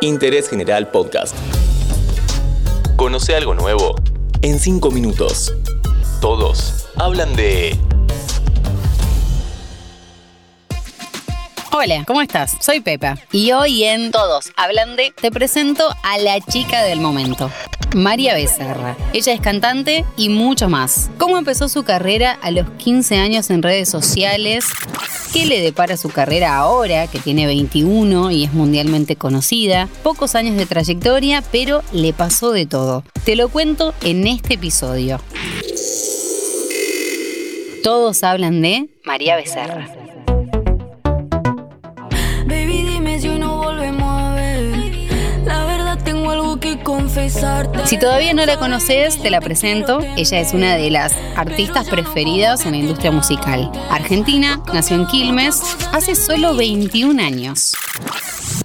Interés General Podcast. Conoce algo nuevo en 5 minutos. Todos hablan de... Hola, ¿cómo estás? Soy Pepa y hoy en Todos Hablan de te presento a la chica del momento. María Becerra. Ella es cantante y mucho más. ¿Cómo empezó su carrera a los 15 años en redes sociales? ¿Qué le depara su carrera ahora, que tiene 21 y es mundialmente conocida? Pocos años de trayectoria, pero le pasó de todo. Te lo cuento en este episodio. Todos hablan de María Becerra. Si todavía no la conoces, te la presento. Ella es una de las artistas preferidas en la industria musical. Argentina, nació en Quilmes hace solo 21 años.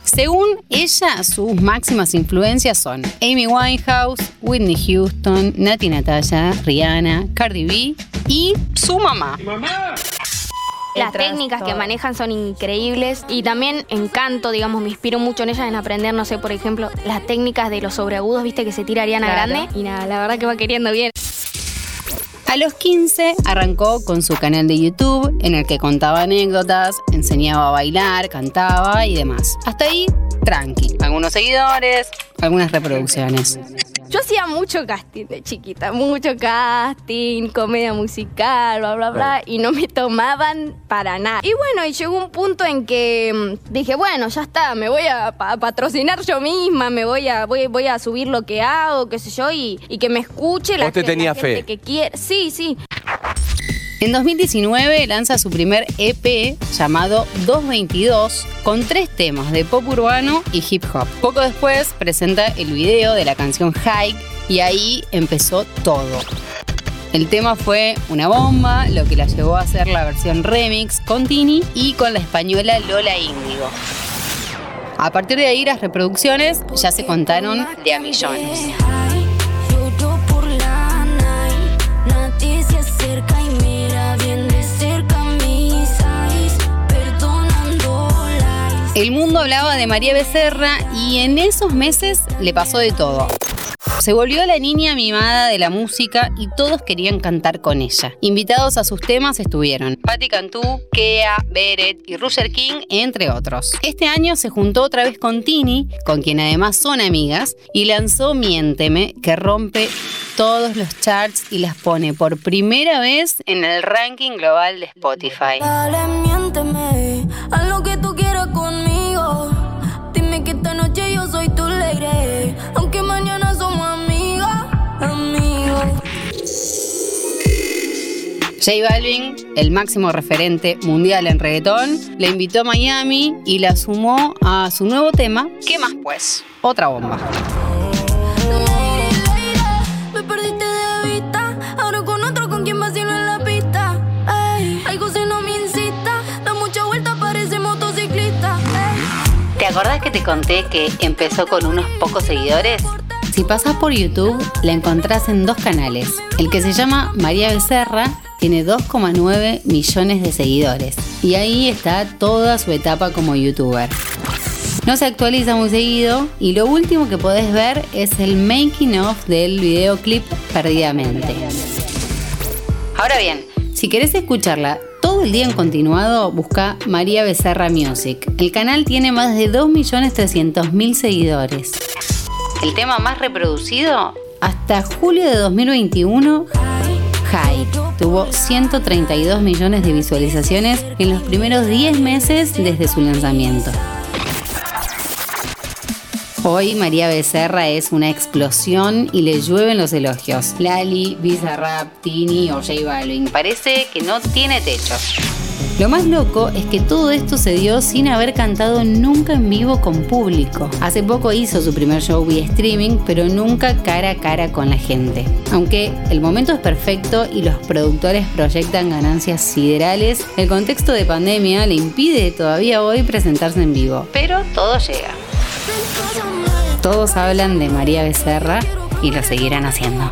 Según ella, sus máximas influencias son Amy Winehouse, Whitney Houston, Nati Natalia, Rihanna, Cardi B y su mamá. Las técnicas que manejan son increíbles y también en canto, digamos, me inspiro mucho en ellas en aprender, no sé, por ejemplo, las técnicas de los sobreagudos, viste, que se tira Ariana Claro. Grande. Y nada, la verdad que va queriendo bien. A los 15 arrancó con su canal de YouTube en el que contaba anécdotas, enseñaba a bailar, cantaba y demás. Hasta ahí, tranqui. Algunos seguidores, algunas reproducciones. Yo hacía mucho casting de chiquita, mucho casting, comedia musical, bla, bla, bla, y no me tomaban para nada. Y bueno, y llegó un punto en que mm, dije, bueno, ya está, me voy a pa- patrocinar yo misma, me voy a, voy, voy a subir lo que hago, qué sé yo, y, y que me escuche la, Vos te gente- la tenías gente fe. que quiere. Sí, sí. En 2019 lanza su primer EP llamado 222 con tres temas de pop urbano y hip hop. Poco después presenta el video de la canción Hike y ahí empezó todo. El tema fue una bomba, lo que la llevó a hacer la versión remix con Tini y con la española Lola Índigo. A partir de ahí las reproducciones ya se contaron de a millones. El mundo hablaba de María Becerra y en esos meses le pasó de todo. Se volvió la niña mimada de la música y todos querían cantar con ella. Invitados a sus temas estuvieron Patti Cantú, Kea, Beret y Roger King, entre otros. Este año se juntó otra vez con Tini, con quien además son amigas, y lanzó Miénteme, que rompe todos los charts y las pone por primera vez en el ranking global de Spotify. J Balvin, el máximo referente mundial en reggaetón, la invitó a Miami y la sumó a su nuevo tema, ¿Qué más pues? Otra bomba. ¿Te acordás que te conté que empezó con unos pocos seguidores? Si pasás por YouTube, la encontrás en dos canales. El que se llama María Becerra tiene 2,9 millones de seguidores. Y ahí está toda su etapa como youtuber. No se actualiza muy seguido y lo último que podés ver es el making of del videoclip Perdidamente. Ahora bien, si querés escucharla todo el día en continuado, busca María Becerra Music. El canal tiene más de 2.300.000 seguidores. El tema más reproducido hasta julio de 2021, High. Tuvo 132 millones de visualizaciones en los primeros 10 meses desde su lanzamiento. Hoy María Becerra es una explosión y le llueven los elogios. Lali, Bizarrap, Tini o J Balvin. Parece que no tiene techo. Lo más loco es que todo esto se dio sin haber cantado nunca en vivo con público. Hace poco hizo su primer show vía streaming, pero nunca cara a cara con la gente. Aunque el momento es perfecto y los productores proyectan ganancias siderales, el contexto de pandemia le impide todavía hoy presentarse en vivo. Pero todo llega. Todos hablan de María Becerra y lo seguirán haciendo.